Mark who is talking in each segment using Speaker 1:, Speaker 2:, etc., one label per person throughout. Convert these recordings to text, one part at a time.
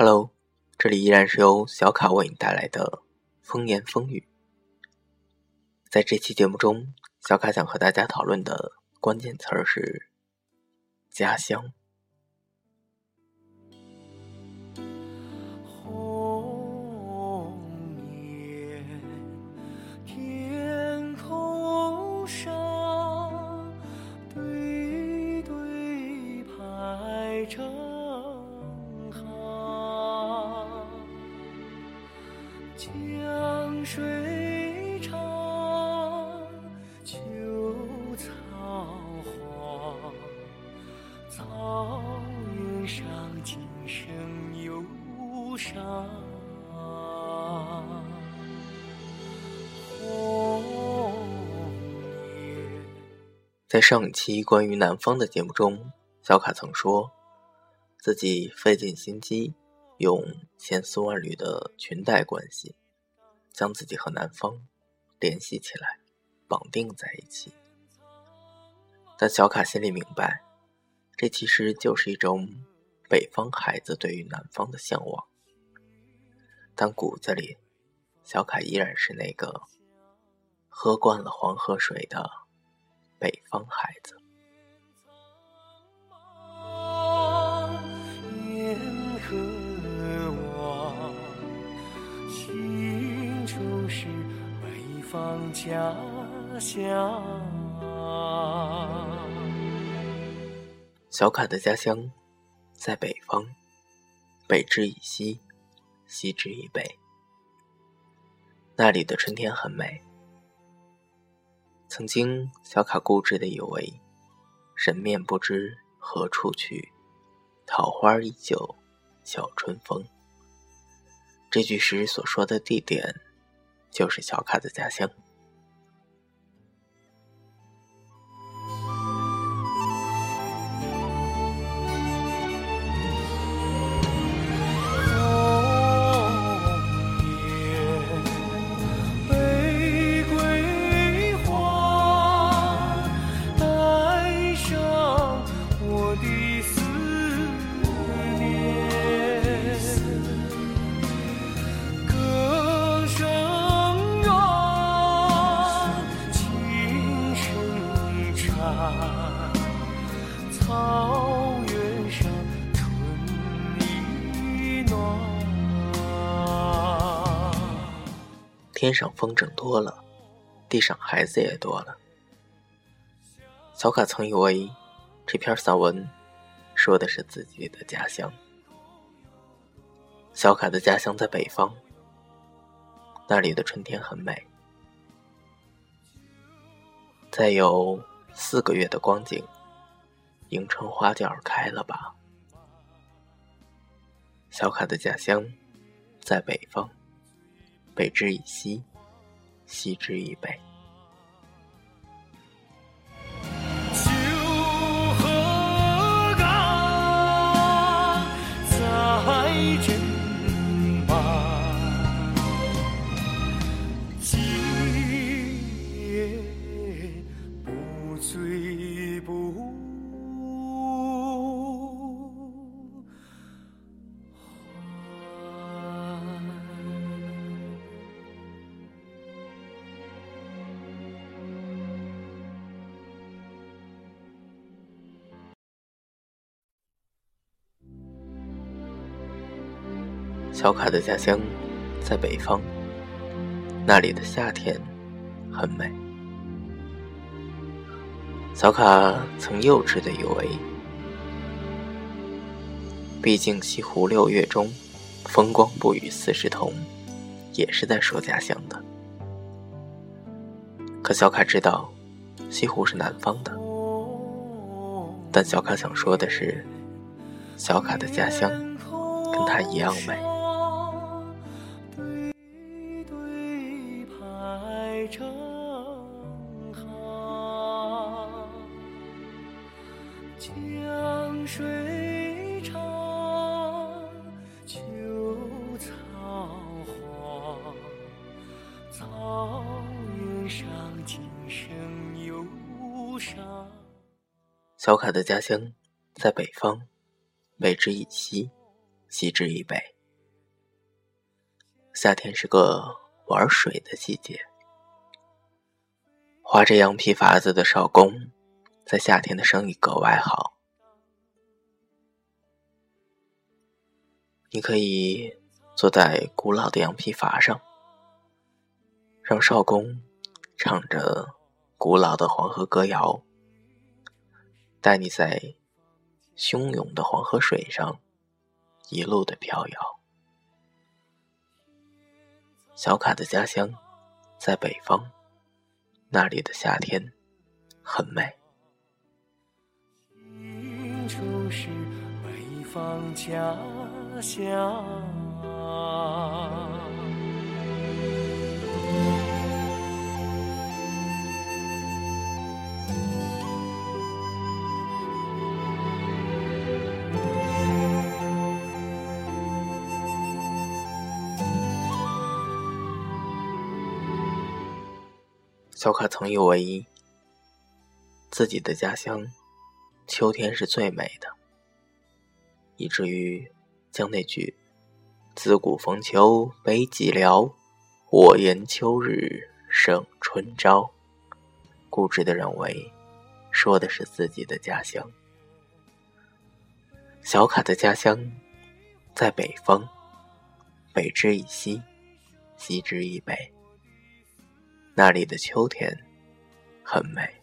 Speaker 1: Hello，这里依然是由小卡为你带来的风言风语。在这期节目中，小卡想和大家讨论的关键词儿是家乡。在上一期关于南方的节目中，小卡曾说自己费尽心机，用千丝万缕的裙带关系，将自己和南方联系起来，绑定在一起。但小卡心里明白，这其实就是一种北方孩子对于南方的向往。但骨子里，小卡依然是那个喝惯了黄河水的。北方孩子，烟和望，心中是北方家乡。小卡的家乡在北方，北之以西，西之以北，那里的春天很美。曾经，小卡固执的以为“人面不知何处去，桃花依旧笑春风”。这句诗所说的地点，就是小卡的家乡。天上风筝多了，地上孩子也多了。小卡曾以为这篇散文说的是自己的家乡。小卡的家乡在北方，那里的春天很美。再有四个月的光景，迎春花就要开了吧？小卡的家乡在北方。北之以西，西之以北。小卡的家乡在北方，那里的夏天很美。小卡曾幼稚的以为，毕竟西湖六月中，风光不与四时同，也是在说家乡的。可小卡知道，西湖是南方的，但小卡想说的是，小卡的家乡跟他一样美。江水长，秋草黄，草原上琴声悠扬小卡的家乡在北方，北之以西，
Speaker 2: 西之以北。夏天是个玩水的季节，划着羊皮筏子的少工，在夏天的生意格外好。你可以坐在古老的羊皮筏上，让少工唱着古老的黄河歌谣，带你在汹涌的黄河水上一路的飘摇。小卡的家乡在北方，那里的夏天很美。
Speaker 1: 青春是北方家乡。
Speaker 2: 小卡曾以为自己的家乡秋天是最美的，以至于将那句“自古逢秋悲寂寥，我言秋日胜春朝”，固执的认为说的是自己的家乡。小卡的家乡在北方，北之以西，西之以北。那里的秋天很美。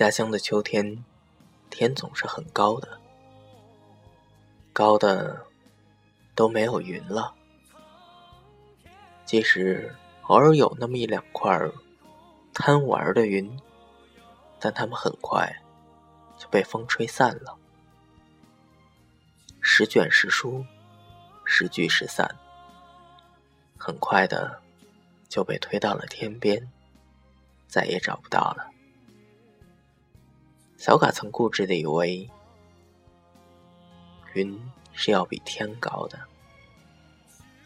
Speaker 2: 家乡的秋天，天总是很高的，高的都没有云了，即使。偶尔有那么一两块贪玩的云，但它们很快就被风吹散了。时卷时舒，时聚时散，很快的就被推到了天边，再也找不到了。小卡曾固执的以为，云是要比天高的，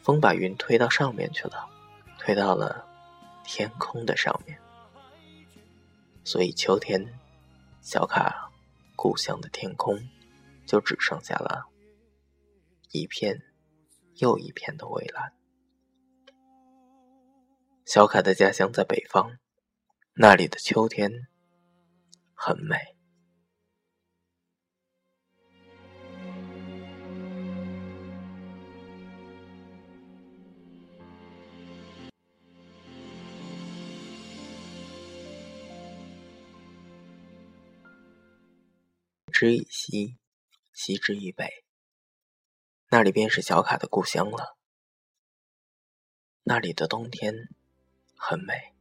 Speaker 2: 风把云推到上面去了。推到了天空的上面，所以秋天，小卡故乡的天空就只剩下了一片又一片的蔚蓝。小卡的家乡在北方，那里的秋天很美。之以西，西之以北，那里便是小卡的故乡了。那里的冬天很美。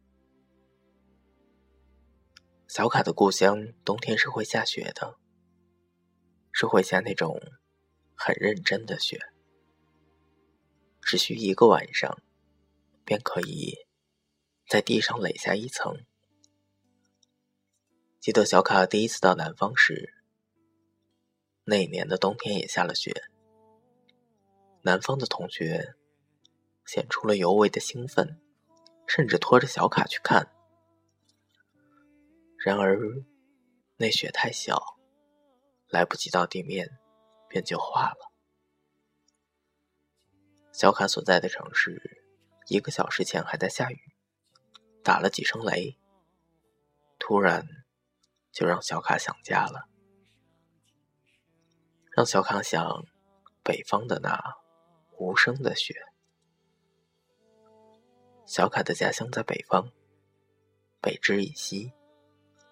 Speaker 2: 小卡的故乡冬天是会下雪的，是会下那种很认真的雪，只需一个晚上，便可以在地上垒下一层。记得小卡第一次到南方时。那一年的冬天也下了雪，南方的同学显出了尤为的兴奋，甚至拖着小卡去看。然而，那雪太小，来不及到地面，便就化了。小卡所在的城市，一个小时前还在下雨，打了几声雷，突然就让小卡想家了。让小卡想北方的那无声的雪。小卡的家乡在北方，北之以西，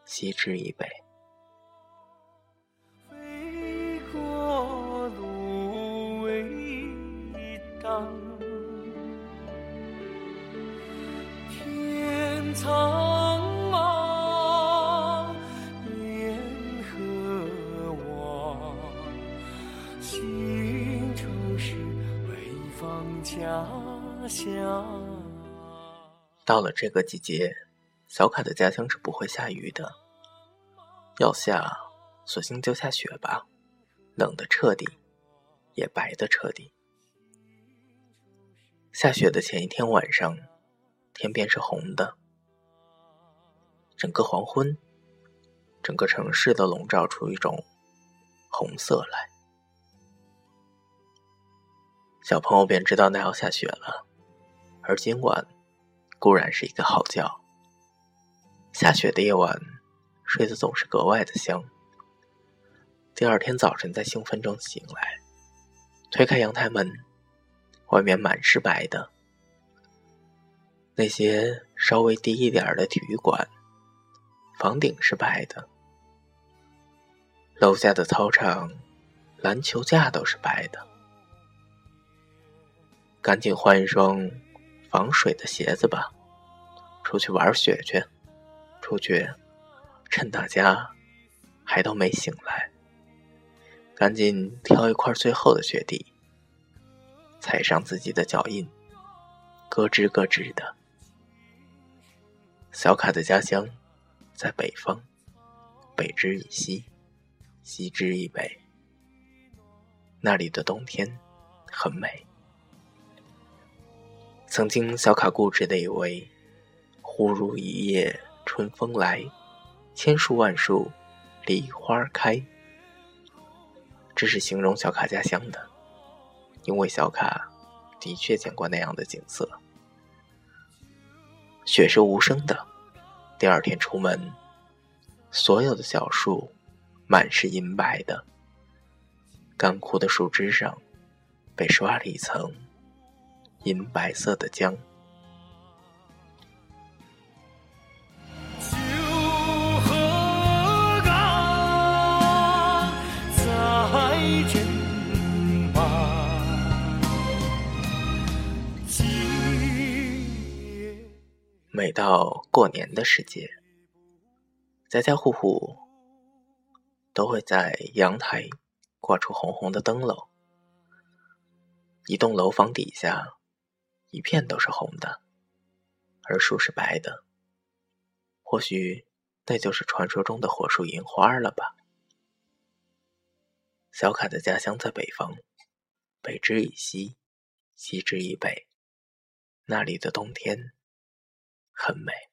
Speaker 2: 西之以北。到了这个季节，小卡的家乡是不会下雨的。要下，索性就下雪吧，冷的彻底，也白的彻底。下雪的前一天晚上，天边是红的，整个黄昏，整个城市都笼罩出一种红色来。小朋友便知道那要下雪了，而今晚固然是一个好觉。下雪的夜晚，睡得总是格外的香。第二天早晨，在兴奋中醒来，推开阳台门，外面满是白的。那些稍微低一点的体育馆，房顶是白的；楼下的操场，篮球架都是白的。赶紧换一双防水的鞋子吧，出去玩雪去。出去，趁大家还都没醒来，赶紧挑一块最厚的雪地，踩上自己的脚印，咯吱咯吱的。小卡的家乡在北方，北之以西，西之以北，那里的冬天很美。曾经，小卡固执的以为，忽如一夜。春风来，千树万树，梨花开。这是形容小卡家乡的，因为小卡的确见过那样的景色。雪是无声的，第二天出门，所有的小树满是银白的，干枯的树枝上被刷了一层银白色的浆。每到过年的时节，家家户户都会在阳台挂出红红的灯笼。一栋楼房底下，一片都是红的，而树是白的。或许那就是传说中的火树银花了吧。小卡的家乡在北方，北之以西，西之以北，那里的冬天。很美。